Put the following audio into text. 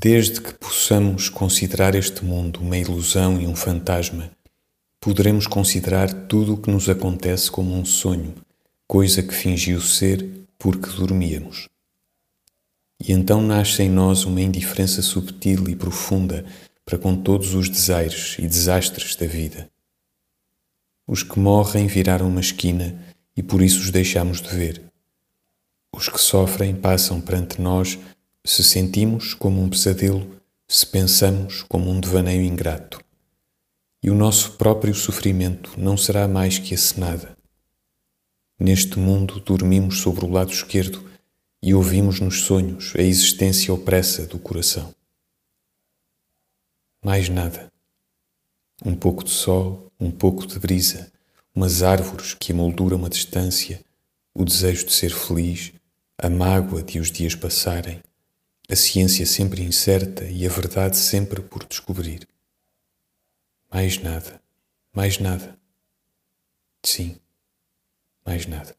Desde que possamos considerar este mundo uma ilusão e um fantasma, poderemos considerar tudo o que nos acontece como um sonho, coisa que fingiu ser porque dormíamos. E então nasce em nós uma indiferença subtil e profunda para com todos os desaires e desastres da vida. Os que morrem viraram uma esquina e por isso os deixamos de ver. Os que sofrem passam perante nós se sentimos como um pesadelo, se pensamos como um devaneio ingrato. E o nosso próprio sofrimento não será mais que acenada. Neste mundo dormimos sobre o lado esquerdo e ouvimos nos sonhos a existência opressa do coração. Mais nada. Um pouco de sol, um pouco de brisa, umas árvores que emolduram a distância, o desejo de ser feliz, a mágoa de os dias passarem, a ciência sempre incerta e a verdade sempre por descobrir. Mais nada, mais nada. Sim, mais nada.